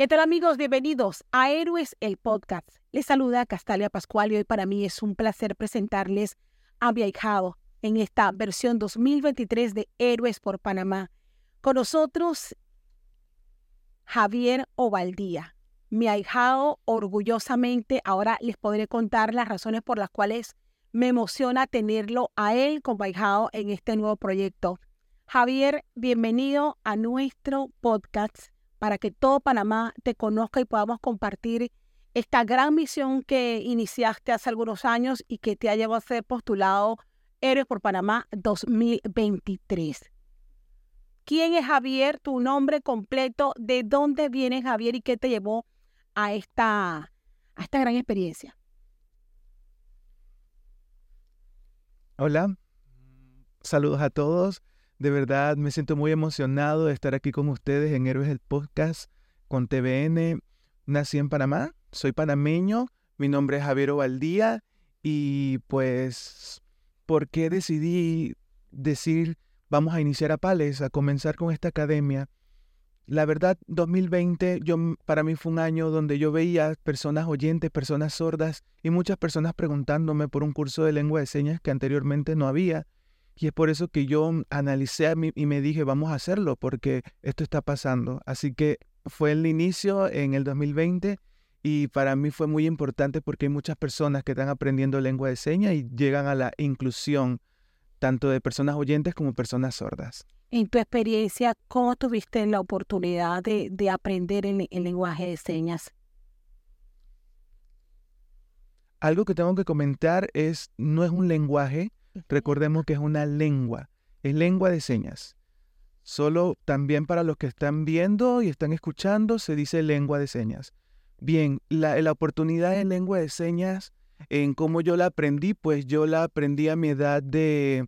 ¿Qué tal amigos? Bienvenidos a Héroes el Podcast. Les saluda Castalia Pascual y hoy para mí es un placer presentarles a mi ahijado en esta versión 2023 de Héroes por Panamá. Con nosotros, Javier Ovaldía. Mi ahijado, orgullosamente, ahora les podré contar las razones por las cuales me emociona tenerlo a él como ahijado en este nuevo proyecto. Javier, bienvenido a nuestro podcast para que todo Panamá te conozca y podamos compartir esta gran misión que iniciaste hace algunos años y que te ha llevado a ser postulado Héroes por Panamá 2023. ¿Quién es Javier? Tu nombre completo, de dónde vienes Javier y qué te llevó a esta, a esta gran experiencia. Hola, saludos a todos. De verdad me siento muy emocionado de estar aquí con ustedes en Héroes del Podcast con TVN. Nací en Panamá, soy panameño, mi nombre es Javier Ovaldía y pues, ¿por qué decidí decir vamos a iniciar a Pales, a comenzar con esta academia? La verdad, 2020 yo, para mí fue un año donde yo veía personas oyentes, personas sordas y muchas personas preguntándome por un curso de lengua de señas que anteriormente no había. Y es por eso que yo analicé a mí y me dije, vamos a hacerlo, porque esto está pasando. Así que fue el inicio en el 2020 y para mí fue muy importante porque hay muchas personas que están aprendiendo lengua de señas y llegan a la inclusión tanto de personas oyentes como personas sordas. En tu experiencia, ¿cómo tuviste la oportunidad de, aprender el lenguaje de señas? Algo que tengo que comentar es, no es un lenguaje, Recordemos que es una lengua, es lengua de señas. Solo también para los que están viendo y están escuchando se dice lengua de señas. Bien, la, la oportunidad de lengua de señas, en cómo yo la aprendí, pues yo la aprendí a mi edad de...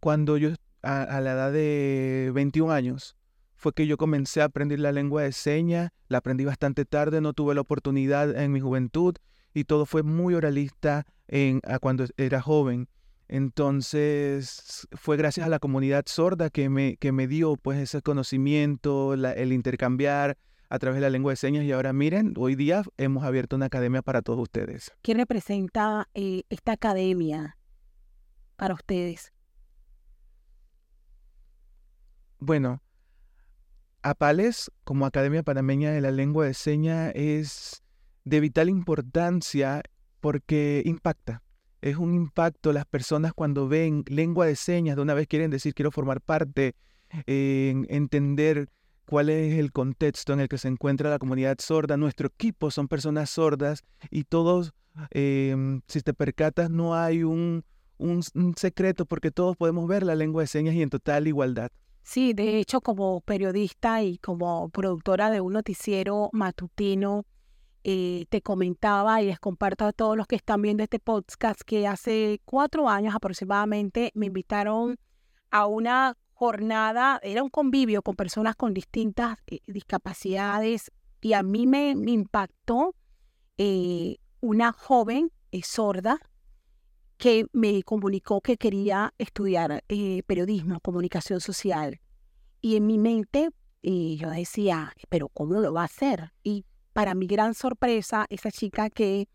Cuando yo, a, a la edad de 21 años, fue que yo comencé a aprender la lengua de señas, la aprendí bastante tarde, no tuve la oportunidad en mi juventud y todo fue muy oralista en, a cuando era joven. Entonces fue gracias a la comunidad sorda que me, que me dio pues ese conocimiento, el intercambiar a través de la lengua de señas y ahora miren, hoy día hemos abierto una academia para todos ustedes. ¿Qué representa eh, esta academia para ustedes? Bueno, APALES como Academia Panameña de la Lengua de Señas es de vital importancia porque impacta. Es un impacto las personas cuando ven lengua de señas, de una vez quieren decir quiero formar parte, en entender cuál es el contexto en el que se encuentra la comunidad sorda. Nuestro equipo son personas sordas y todos, em, si te percatas, no hay un, un, secreto porque todos podemos ver la lengua de señas y en total igualdad. Sí, de hecho, como periodista y como productora de un noticiero matutino, eh, te comentaba y les comparto a todos los que están viendo este podcast que hace cuatro años aproximadamente me invitaron a una jornada, era un convivio con personas con distintas eh, discapacidades y a mí me, impactó eh, una joven sorda que me comunicó que quería estudiar periodismo, comunicación social. Y en mi mente yo decía, pero ¿cómo lo va a hacer? Y para mi gran sorpresa, esa chica que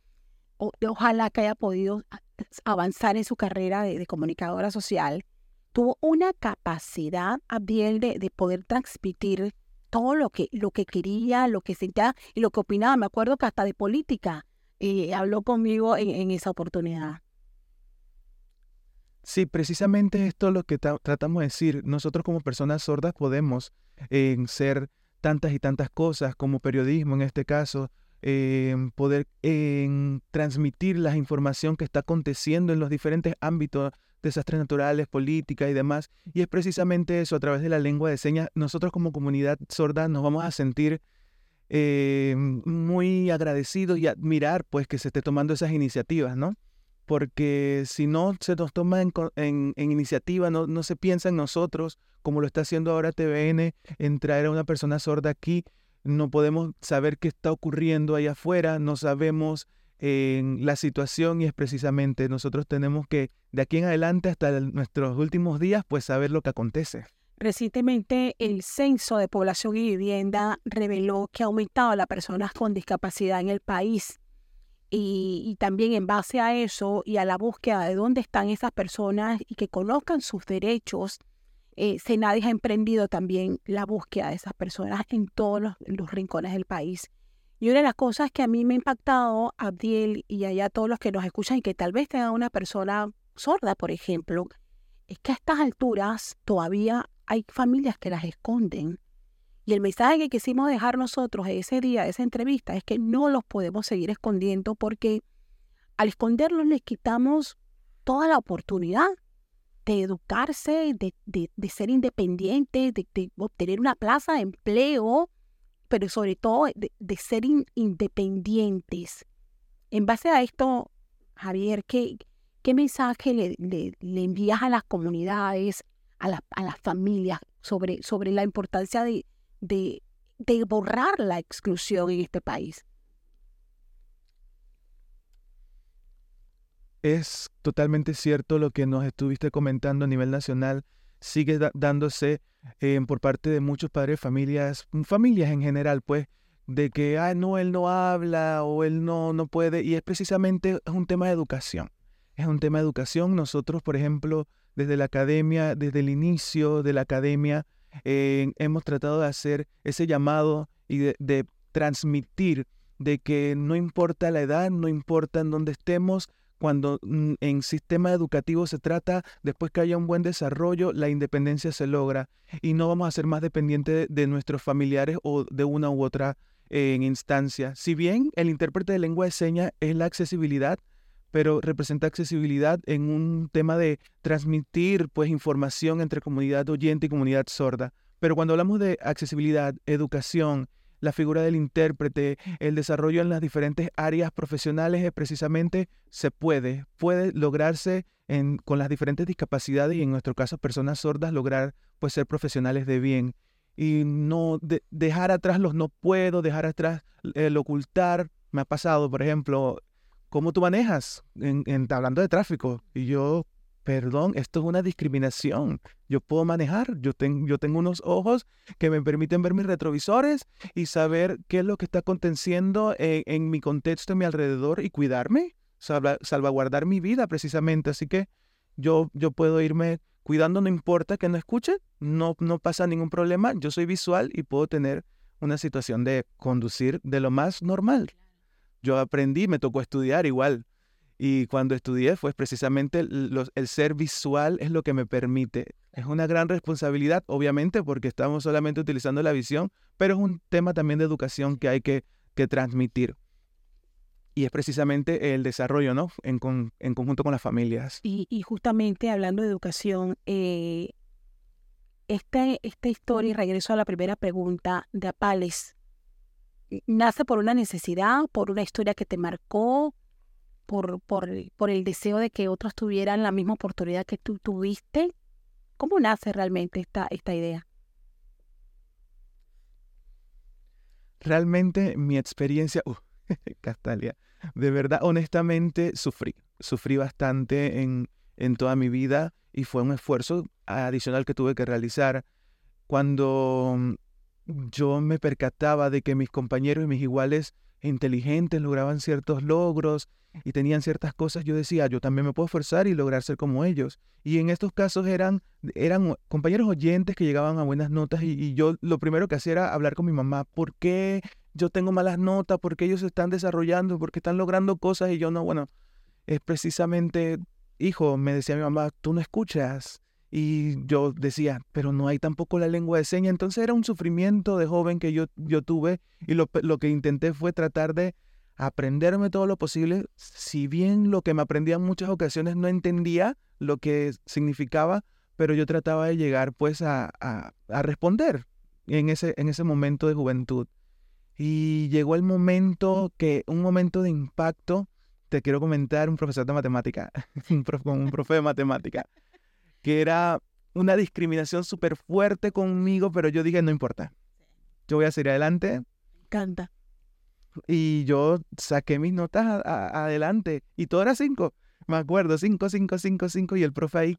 ojalá que haya podido avanzar en su carrera de, comunicadora social, tuvo una capacidad, Abdiel, de, de, poder transmitir todo lo que, lo que quería, lo que sentía y lo que opinaba. Me acuerdo que hasta de política eh, habló conmigo en, esa oportunidad. Sí, precisamente esto es lo que tratamos de decir. Nosotros como personas sordas podemos eh, ser tantas y tantas cosas como periodismo en este caso, poder transmitir la información que está aconteciendo en los diferentes ámbitos, desastres naturales, política y demás. Y es precisamente eso, a través de la lengua de señas, nosotros como comunidad sorda nos vamos a sentir eh, muy agradecidos y admirar pues que se esté tomando esas iniciativas, ¿no? Porque si no se nos toma en, iniciativa, no, se piensa en nosotros, como lo está haciendo ahora TVN, en traer a una persona sorda aquí, no podemos saber qué está ocurriendo allá afuera, no sabemos en la situación y es precisamente nosotros tenemos que de aquí en adelante hasta nuestros últimos días pues saber lo que acontece. Recientemente, el Censo de Población y Vivienda reveló que ha aumentado las personas con discapacidad en el país. Y, también en base a eso y a la búsqueda de dónde están esas personas y que conozcan sus derechos, eh, Senadis ha emprendido también la búsqueda de esas personas en todos los, rincones del país. Y una de las cosas que a mí me ha impactado, Abdiel, y allá todos los que nos escuchan y que tal vez tengan una persona sorda, por ejemplo, es que a estas alturas todavía hay familias que las esconden. Y el mensaje que quisimos dejar nosotros ese día, esa entrevista, es que no los podemos seguir escondiendo porque al esconderlos les quitamos toda la oportunidad de educarse, de, ser independientes, de, obtener una plaza de empleo, pero sobre todo de, ser independientes. En base a esto, Javier, ¿qué, qué mensaje le, le envías a las comunidades, a, las familias sobre, sobre la importancia de, de, borrar la exclusión en este país. Es totalmente cierto lo que nos estuviste comentando a nivel nacional. Sigue dándose eh, por parte de muchos padres, familias, familias en general, pues, de que, ah, no, él no habla o él no, no puede. Y es precisamente es un tema de educación. Es un tema de educación. Nosotros, por ejemplo, desde la academia, desde el inicio de la academia, hemos tratado de hacer ese llamado y de, transmitir de que no importa la edad, no importa en dónde estemos, cuando mm, en sistema educativo se trata, después que haya un buen desarrollo, la independencia se logra y no vamos a ser más dependientes de nuestros familiares o de una u otra eh, instancia. Si bien el intérprete de lengua de señas es la accesibilidad, pero representa accesibilidad en un tema de transmitir pues información entre comunidad oyente y comunidad sorda. Pero cuando hablamos de accesibilidad, educación, la figura del intérprete, el desarrollo en las diferentes áreas profesionales, es precisamente se puede, puede lograrse con las diferentes discapacidades y en nuestro caso personas sordas lograr pues ser profesionales de bien y no dejar atrás los no puedo, dejar atrás el ocultar. Me ha pasado, por ejemplo, ¿cómo tú manejas? En, hablando de tráfico. Y yo, perdón, esto es una discriminación. Yo puedo manejar, yo, yo tengo unos ojos que me permiten ver mis retrovisores y saber qué es lo que está aconteciendo en, mi contexto, en mi alrededor y cuidarme, salvaguardar mi vida precisamente. Así que yo, yo puedo irme cuidando, no importa que no escuche, no, no pasa ningún problema. Yo soy visual y puedo tener una situación de conducir de lo más normal yo aprendí, me tocó estudiar igual. Y cuando estudié, fue precisamente el ser visual es lo que me permite. Es una gran responsabilidad, obviamente, porque estamos solamente utilizando la visión, pero es un tema también de educación que hay que, transmitir. Y es precisamente el desarrollo, ¿no? En, conjunto con las familias. Y, justamente hablando de educación, eh, esta, esta historia, y regreso a la primera pregunta de Apales, nace por una necesidad, por una historia que te marcó, por, por, por el deseo de que otros tuvieran la misma oportunidad que tú tuviste. ¿Cómo nace realmente esta, esta idea? Realmente mi experiencia, uh, Castalia, de verdad, honestamente, sufrí. Sufrí bastante en, en toda mi vida y fue un esfuerzo adicional que tuve que realizar. Cuando yo me percataba de que mis compañeros y mis iguales inteligentes lograban ciertos logros y tenían ciertas cosas, yo decía, yo también me puedo esforzar y lograr ser como ellos. Y en estos casos eran, eran compañeros oyentes que llegaban a buenas notas y, yo lo primero que hacía era hablar con mi mamá, ¿por qué yo tengo malas notas? ¿Por qué ellos se están desarrollando? ¿Por qué están logrando cosas y yo no? Bueno, es precisamente, hijo, me decía mi mamá, tú no escuchas y yo decía, pero no hay tampoco la lengua de señas. Entonces era un sufrimiento de joven que yo, yo tuve y lo, lo, que intenté fue tratar de aprenderme todo lo posible. Si bien lo que me aprendía en muchas ocasiones no entendía lo que significaba, pero yo trataba de llegar pues a, a, responder en ese, en ese momento de juventud. Y llegó el momento que, un momento de impacto, te quiero comentar, un profesor de matemática, un un profe de matemática que era una discriminación súper fuerte conmigo, pero yo dije, no importa, yo voy a seguir adelante. Canta. Y yo saqué mis notas adelante y todo era cinco. Me acuerdo, cinco, cinco, cinco, cinco. Y el profe ahí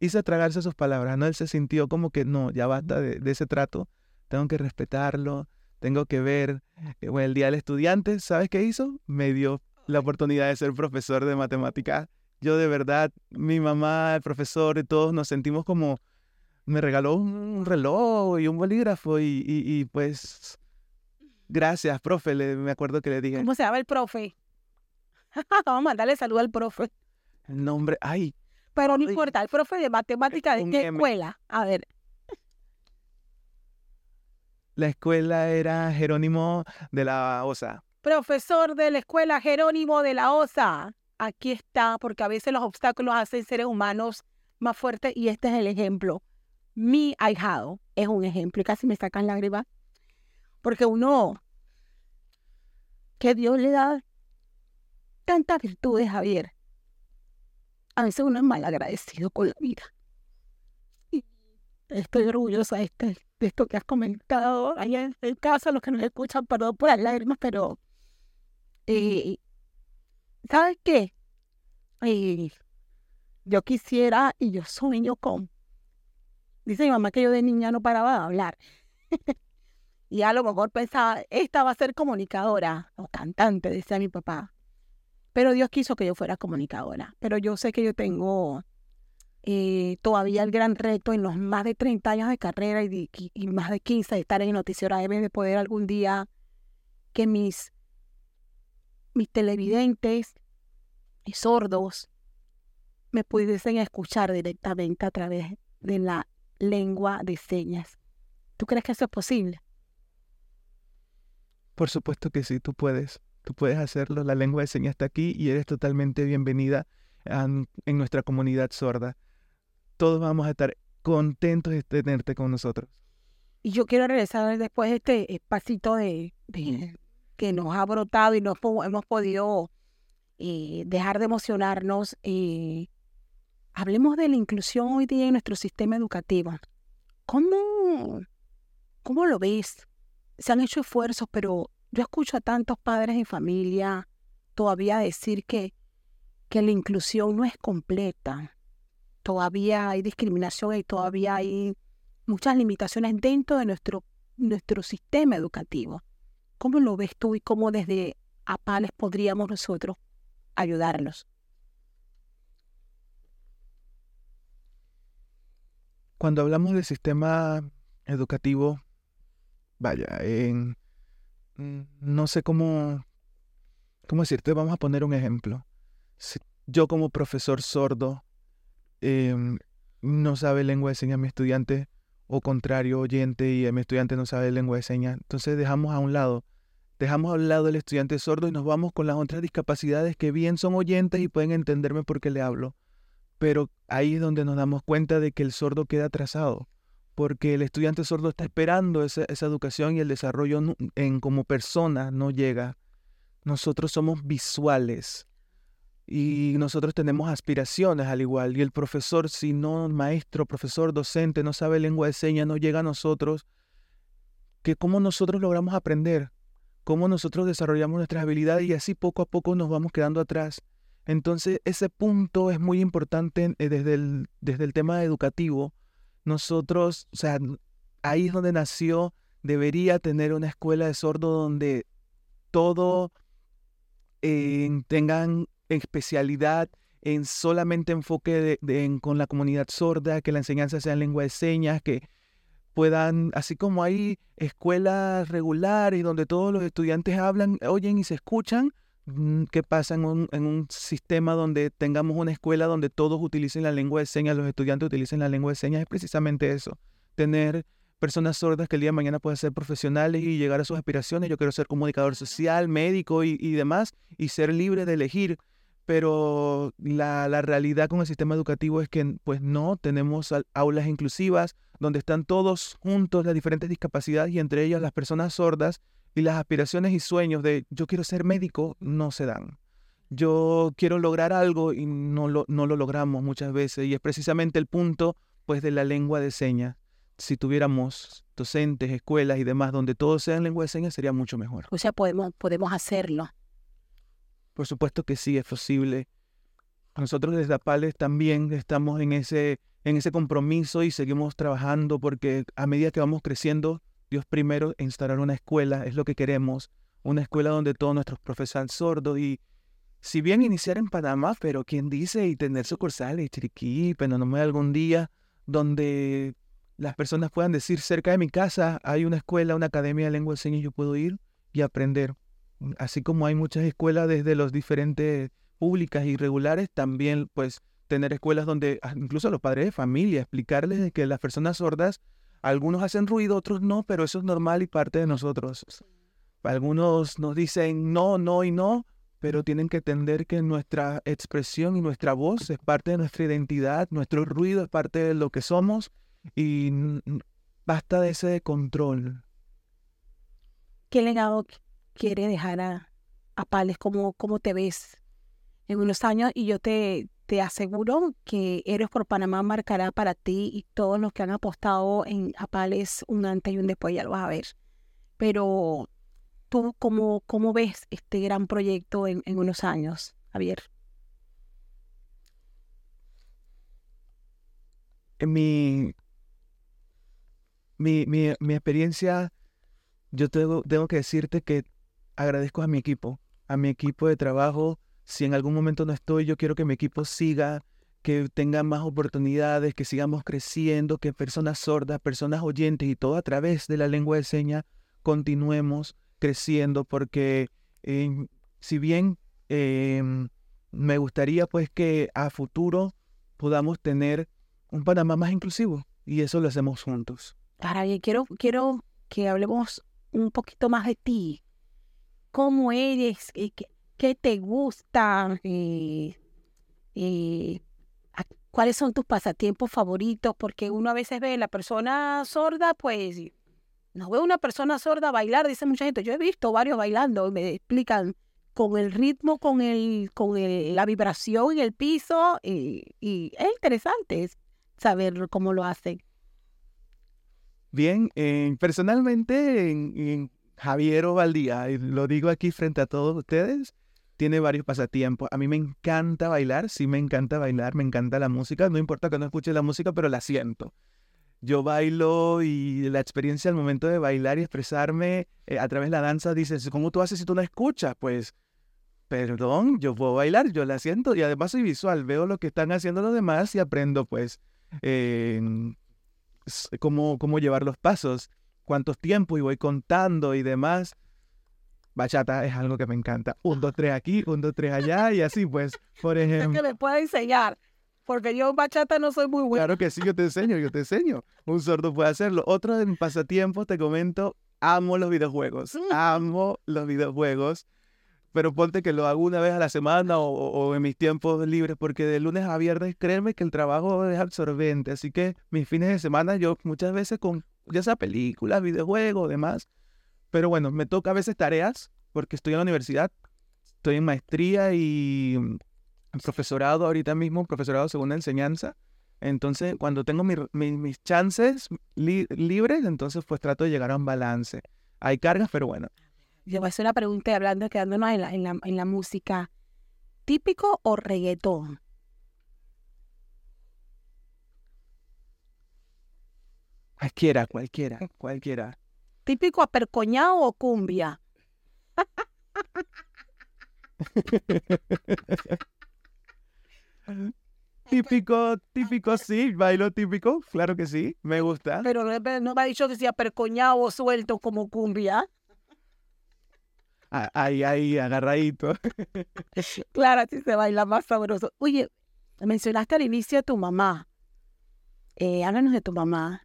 hice tragarse sus palabras, ¿no? Él se sintió como que no, ya basta de, de ese trato, tengo que respetarlo, tengo que ver. Eh, bueno, el Día del Estudiante, ¿sabes qué hizo? Me dio la oportunidad de ser profesor de matemáticas. Yo de verdad, mi mamá, el profesor y todos nos sentimos como, me regaló un reloj y un bolígrafo y, y, pues, gracias, profe, le, me acuerdo que le dije. ¿Cómo se llama el profe? Vamos a mandarle saludo al profe. El nombre, ay. Pero no importa, el profe de matemáticas de qué escuela. A ver. La escuela era Jerónimo de la Osa. Profesor de la escuela Jerónimo de la Osa. Aquí está, porque a veces los obstáculos hacen seres humanos más fuertes y este es el ejemplo. Mi ahijado es un ejemplo y casi me sacan lágrimas. Porque uno, que Dios le da tantas virtudes, Javier. A veces uno es mal agradecido con la vida. Y estoy orgullosa de, este, de esto que has comentado. Ahí en, el casa, los que nos escuchan, perdón por las lágrimas, pero eh, ¿sabes qué? Eh, yo quisiera y yo sueño con. Dice mi mamá que yo de niña no paraba de hablar. y a lo mejor pensaba, esta va a ser comunicadora o cantante, decía mi papá. Pero Dios quiso que yo fuera comunicadora. Pero yo sé que yo tengo eh, todavía el gran reto en los más de 30 años de carrera y, más de 15 de estar en noticiero AM, de poder algún día que mis, mis televidentes y sordos me pudiesen escuchar directamente a través de la lengua de señas. ¿Tú crees que eso es posible? Por supuesto que sí, tú puedes. Tú puedes hacerlo, la lengua de señas está aquí y eres totalmente bienvenida en, nuestra comunidad sorda. Todos vamos a estar contentos de tenerte con nosotros. Y yo quiero regresar después de este espacito de, que nos ha brotado y no hemos podido eh, dejar de emocionarnos. Eh, hablemos de la inclusión hoy día en nuestro sistema educativo. ¿Cómo, cómo lo ves? Se han hecho esfuerzos, pero yo escucho a tantos padres y familia todavía decir que, que la inclusión no es completa. Todavía hay discriminación y todavía hay muchas limitaciones dentro de nuestro, nuestro sistema educativo. ¿Cómo lo ves tú y cómo desde APALES podríamos nosotros ayudarlos? Cuando hablamos del sistema educativo, vaya, en no sé cómo, cómo decirte, vamos a poner un ejemplo. yo como profesor sordo em, no sabe lengua de señas mi estudiante, o contrario, oyente, y mi estudiante no sabe lengua de señas, entonces dejamos a un lado, dejamos a un lado el estudiante sordo y nos vamos con las otras discapacidades que bien son oyentes y pueden entenderme porque le hablo. Pero ahí es donde nos damos cuenta de que el sordo queda atrasado porque el estudiante sordo está esperando esa, educación y el desarrollo en, como persona no llega. Nosotros somos visuales y nosotros tenemos aspiraciones al igual. Y el profesor, si no maestro, profesor, docente, no sabe lengua de señas, no llega a nosotros, que cómo nosotros logramos aprender, cómo nosotros desarrollamos nuestras habilidades y así poco a poco nos vamos quedando atrás. Entonces ese punto es muy importante eh, desde el, desde el tema educativo nosotros, o sea, ahí es donde nació, debería tener una escuela de sordo donde todo eh, tengan especialidad en solamente enfoque con la comunidad sorda, que la enseñanza sea en lengua de señas, que puedan, así como hay escuelas regulares donde todos los estudiantes hablan, oyen y se escuchan, Mm, ¿Qué pasa en un, sistema donde tengamos una escuela donde todos utilicen la lengua de señas, los estudiantes utilicen la lengua de señas? Es precisamente eso, tener personas sordas que el día de mañana puedan ser profesionales y llegar a sus aspiraciones. Yo quiero ser comunicador social, médico y, demás, y ser libre de elegir. Pero la, la, realidad con el sistema educativo es que pues no tenemos aulas inclusivas donde están todos juntos las diferentes discapacidades y entre ellas las personas sordas y las aspiraciones y sueños de yo quiero ser médico no se dan. Yo quiero lograr algo y no lo, no lo logramos muchas veces. Y es precisamente el punto pues de la lengua de señas. Si tuviéramos docentes, escuelas y demás donde todo sea en lengua de señas sería mucho mejor. O sea, podemos, podemos hacerlo. Por supuesto que sí, es posible. Nosotros desde APALES también estamos en ese, en ese compromiso y seguimos trabajando porque a medida que vamos creciendo, Dios primero instalar una escuela, es lo que queremos, una escuela donde todos nuestros profesores sordos y si bien iniciar en Panamá, pero quién dice y tener sucursales, Chiriquí, Penonome algún día, donde las personas puedan decir cerca de mi casa hay una escuela, una academia de lengua de señas, yo puedo ir y aprender. Así como hay muchas escuelas desde los diferentes públicas y regulares, también pues tener escuelas donde ah, incluso los padres de familia, explicarles que las personas sordas, algunos hacen ruido, otros no, pero eso es normal y parte de nosotros. Algunos nos dicen no, no y no, pero tienen que entender que nuestra expresión y nuestra voz es parte de nuestra identidad, nuestro ruido es parte de lo que somos y basta de ese control. ¿Qué legado quiere dejar a, a Pales? ¿Cómo, ¿Cómo te ves en unos años? Y yo te, te aseguro que Eres por Panamá marcará para ti y todos los que han apostado en Apales un antes y un después, ya lo vas a ver. Pero tú, ¿cómo, cómo ves este gran proyecto en, en unos años, Javier? En mi, mi, mi, mi experiencia, yo tengo, tengo que decirte que agradezco a mi equipo, a mi equipo de trabajo, si en algún momento no estoy, yo quiero que mi equipo siga, que tenga más oportunidades, que sigamos creciendo, que personas sordas, personas oyentes y todo a través de la lengua de señas continuemos creciendo, porque em, si bien em, me gustaría pues que a futuro podamos tener un Panamá más inclusivo y eso lo hacemos juntos. Ahora quiero, quiero que hablemos un poquito más de ti. ¿Cómo eres? ¿Qué, te gusta, eh, eh, cuáles son tus pasatiempos favoritos, porque uno a veces ve la persona sorda, pues no veo una persona sorda bailar, dice mucha gente, yo he visto varios bailando, me explican con el ritmo, con el, con la vibración en el piso, y, es interesante saber cómo lo hacen. Bien, eh, personalmente en, en Javier Ovaldía, lo digo aquí frente a todos ustedes, tiene varios pasatiempos. A mí me encanta bailar, sí me encanta bailar, me encanta la música, no importa que no escuche la música, pero la siento. Yo bailo y la experiencia al momento de bailar y expresarme eh, a través de la danza, dices, ¿cómo tú haces si tú no escuchas? Pues, perdón, yo puedo bailar, yo la siento y además soy visual, veo lo que están haciendo los demás y aprendo pues cómo, cómo llevar los pasos, cuántos tiempos y voy contando y demás bachata es algo que me encanta. Un, dos, tres aquí, un, dos, tres allá y así pues, por ejemplo. Que me puede enseñar, porque yo en bachata no soy muy bueno. Claro que sí, yo te enseño, yo te enseño. Un sordo puede hacerlo. Otro de mis pasatiempos, te comento, amo los videojuegos. Mm. Amo los videojuegos. Pero ponte que lo hago una vez a la semana o, o en mis tiempos libres, porque de lunes a viernes, créeme que el trabajo es absorbente. Así que mis fines de semana, yo muchas veces con, ya sea películas, videojuegos, demás, pero bueno, me toca a veces tareas porque estoy en la universidad, estoy en maestría y en profesorado ahorita mismo, profesorado segunda enseñanza. Entonces, cuando tengo mis chances libres, entonces pues trato de llegar a un balance. Hay cargas, pero bueno. Yo voy a hacer una pregunta hablando, quedándonos en la, en la, en la música. ¿Típico o reggaetón? Cualquiera, cualquiera, cualquiera. ¿Típico apercoñado o cumbia? típico, típico, sí, bailo típico, claro que sí, me gusta. Pero no me ha dicho que sea percoñado o suelto como cumbia. Ahí, ahí, agarradito. claro, así se baila más sabroso. Oye, mencionaste al inicio a tu mamá. Eh, háblanos de tu mamá.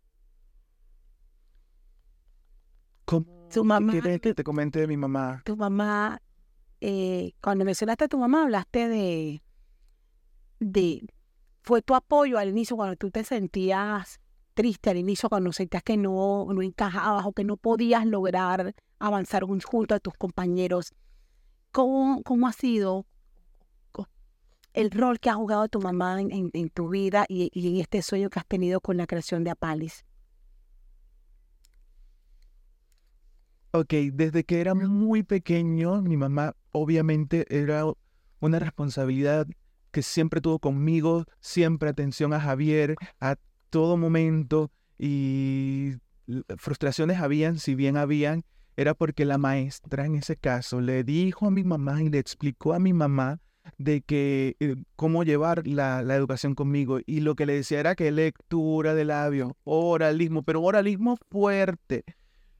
¿Cómo? Tu mamá. ¿Quieres que te comente de mi mamá? Tu mamá, eh, cuando mencionaste a tu mamá, hablaste de, de. Fue tu apoyo al inicio cuando tú te sentías triste al inicio, cuando sentías que no, no encajabas o que no podías lograr avanzar junto a tus compañeros. ¿Cómo, cómo ha sido el rol que ha jugado tu mamá en, en, tu vida y, y, en este sueño que has tenido con la creación de Apalis? Ok, desde que era muy pequeño, mi mamá obviamente era una responsabilidad que siempre tuvo conmigo, siempre atención a Javier a todo momento y frustraciones habían, si bien habían, era porque la maestra en ese caso le dijo a mi mamá y le explicó a mi mamá de que eh, cómo llevar la, la, educación conmigo y lo que le decía era que lectura de labios, oralismo, pero oralismo fuerte.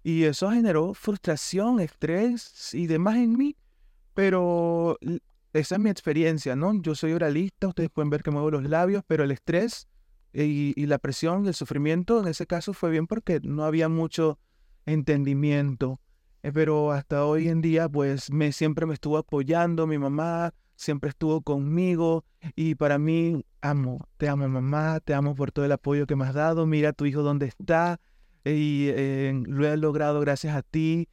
Y eso generó frustración, estrés y demás en mí. Pero esa es mi experiencia, ¿no? Yo soy oralista, ustedes pueden ver que muevo los labios, pero el estrés y, la presión, el sufrimiento, en ese caso fue bien porque no había mucho entendimiento. Eh, pero hasta hoy en día, pues me, siempre me estuvo apoyando mi mamá, siempre estuvo conmigo y para mí, amo, te amo mamá, te amo por todo el apoyo que me has dado, mira tu hijo dónde está y lo he logrado gracias a ti.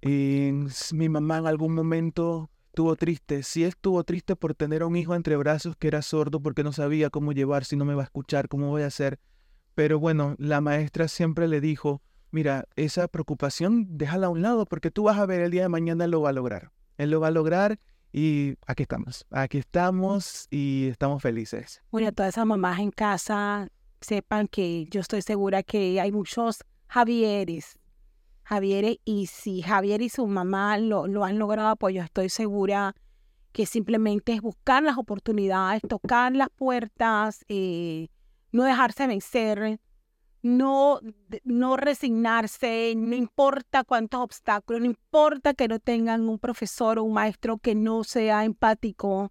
Y mi mamá en algún momento estuvo triste. Sí estuvo triste por tener un hijo entre brazos que era sordo porque no sabía cómo llevar, si no me va a escuchar, cómo voy a hacer. Pero bueno, la maestra siempre le dijo, mira, esa preocupación déjala a un lado porque tú vas a ver el día de mañana lo va a lograr. Él lo va a lograr y aquí estamos, aquí estamos y estamos felices. Bueno, todas esas mamás en casa sepan que yo estoy segura que hay muchos Javieres Javier y si Javier y su mamá lo, lo han logrado, pues yo estoy segura que simplemente es buscar las oportunidades, tocar las puertas, eh, no dejarse vencer, no, no resignarse, no importa cuántos obstáculos, no importa que no tengan un profesor o un maestro que no sea empático.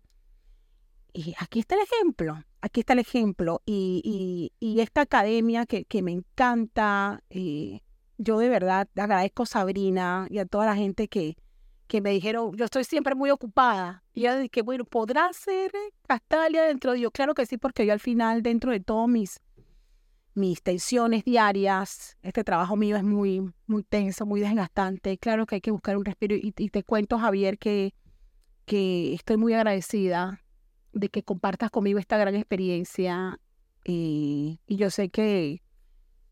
Y aquí está el ejemplo, aquí está el ejemplo. Y, y, esta academia que, me encanta, eh, yo de verdad agradezco a Sabrina y a toda la gente que, que me dijeron, yo estoy siempre muy ocupada. Y yo dije, bueno, ¿podrá ser Castalia dentro de yo? Claro que sí, porque yo al final, dentro de todos mis, mis tensiones diarias, este trabajo mío es muy, muy tenso, muy desgastante. Claro que hay que buscar un respiro. Y, te cuento, Javier, que, que estoy muy agradecida de que compartas conmigo esta gran experiencia. y yo sé que,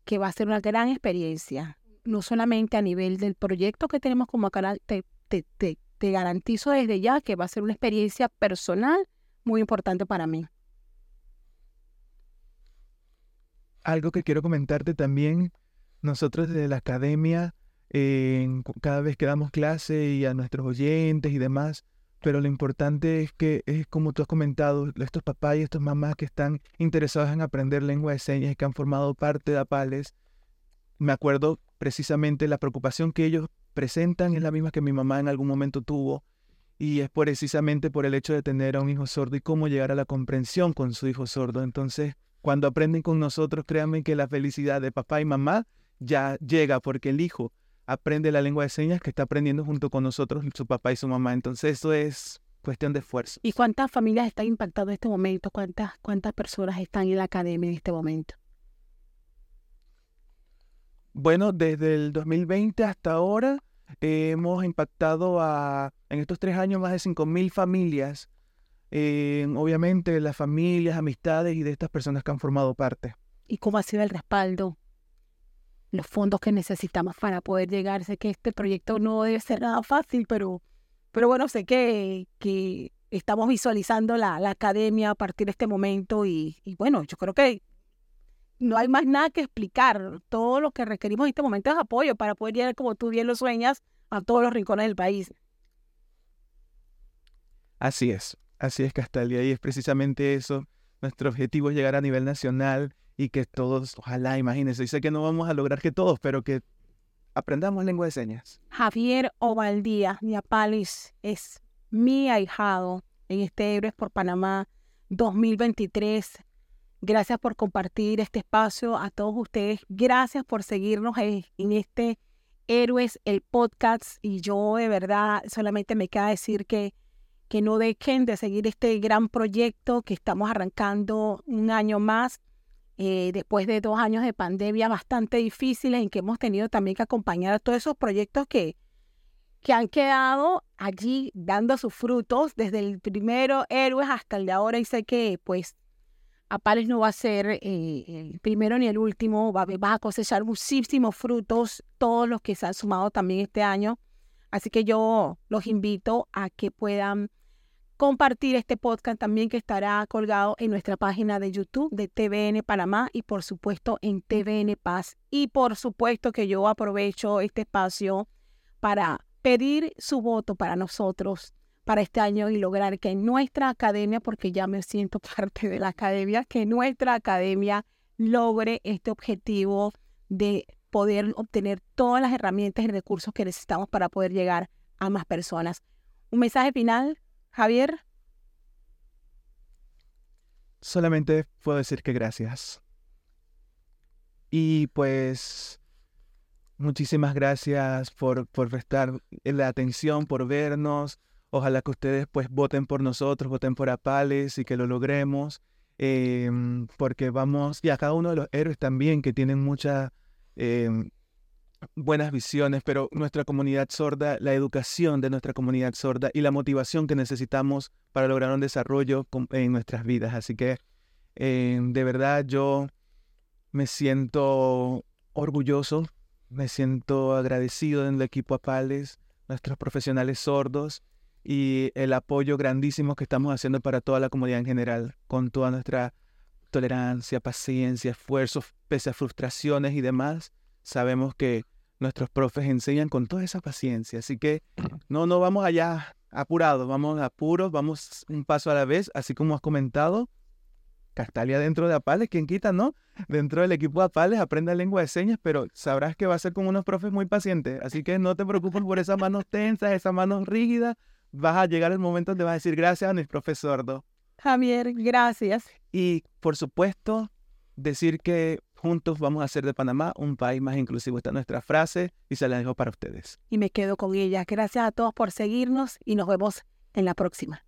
que va a ser una gran experiencia no solamente a nivel del proyecto que tenemos como canal, te, te, te, garantizo desde ya que va a ser una experiencia personal muy importante para mí. Algo que quiero comentarte también, nosotros desde la academia, cada vez que damos clase y a nuestros oyentes y demás, pero lo importante es que es como tú has comentado, estos papás y estos mamás que están interesados en aprender lengua de señas y que han formado parte de APALES, me acuerdo precisamente la preocupación que ellos presentan es la misma que mi mamá en algún momento tuvo y es precisamente por el hecho de tener a un hijo sordo y cómo llegar a la comprensión con su hijo sordo. Entonces, cuando aprenden con nosotros, créanme que la felicidad de papá y mamá ya llega porque el hijo aprende la lengua de señas que está aprendiendo junto con nosotros su papá y su mamá. Entonces, eso es cuestión de esfuerzo. ¿Y cuántas familias están impactadas en este momento? ¿Cuántas, cuántas personas están en la academia en este momento? Bueno, desde el 2020 hasta ahora hemos impactado a, en estos tres años, más de 5.000 familias. obviamente, las familias, amistades y de estas personas que han formado parte. ¿Y cómo ha sido el respaldo? Los fondos que necesitamos para poder llegar. Sé que este proyecto no debe ser nada fácil, pero, pero bueno, sé que, que estamos visualizando la, la academia a partir de este momento y, y bueno, yo creo que no hay más nada que explicar. Todo lo que requerimos en este momento es apoyo para poder llegar, como tú bien lo sueñas, a todos los rincones del país. Así es, así es, Castalia, y es precisamente eso. Nuestro objetivo es llegar a nivel nacional y que todos, ojalá, imagínense, sé que no vamos a lograr que todos, pero que aprendamos lengua de señas. Javier Ovaldía Niapalis es mi ahijado en este Héroes por Panamá 2023 Gracias por compartir este espacio a todos ustedes. Gracias por seguirnos en este Héroes, el podcast. Y yo de verdad solamente me queda decir que, que no dejen de seguir este gran proyecto que estamos arrancando un año más. Eh, después de dos años de pandemia bastante difíciles en que hemos tenido también que acompañar a todos esos proyectos que, que han quedado allí dando sus frutos desde el primero héroes hasta el de ahora y sé que pues Apales no va a ser eh, el primero ni el último, va, a cosechar muchísimos frutos, todos los que se han sumado también este año. Así que yo los invito a que puedan compartir este podcast también que estará colgado en nuestra página de YouTube de TVN Panamá y por supuesto en TVN Paz. Y por supuesto que yo aprovecho este espacio para pedir su voto para nosotros para este año y lograr que nuestra academia, porque ya me siento parte de la academia, que nuestra academia logre este objetivo de poder obtener todas las herramientas y recursos que necesitamos para poder llegar a más personas. Un mensaje final, Javier. Solamente puedo decir que gracias. Y pues muchísimas gracias por, por prestar la atención, por vernos. Ojalá que ustedes pues voten por nosotros, voten por Apales y que lo logremos. Em, porque vamos, y a cada uno de los héroes también que tienen muchas em, buenas visiones, pero nuestra comunidad sorda, la educación de nuestra comunidad sorda y la motivación que necesitamos para lograr un desarrollo en nuestras vidas. Así que em, de verdad yo me siento orgulloso, me siento agradecido en el equipo Apales, nuestros profesionales sordos y el apoyo grandísimo que estamos haciendo para toda la comunidad en general, con toda nuestra tolerancia, paciencia, esfuerzo, pese a frustraciones y demás, sabemos que nuestros profes enseñan con toda esa paciencia. Así que no, no vamos allá apurados, vamos apuros, vamos un paso a la vez, así como has comentado. Castalia dentro de Apales, quien quita, ¿no? Dentro del equipo de Apales aprende lengua de señas, pero sabrás que va a ser con unos profes muy pacientes. Así que no te preocupes por esas manos tensas, esas manos rígidas vas a llegar el momento donde vas a decir gracias a mi profesor. Javier, gracias. Y por supuesto, decir que Juntos vamos a hacer de Panamá un país más inclusivo. Esta es nuestra frase y se la dejo para ustedes. Y me quedo con ella. Gracias a todos por seguirnos y nos vemos en la próxima.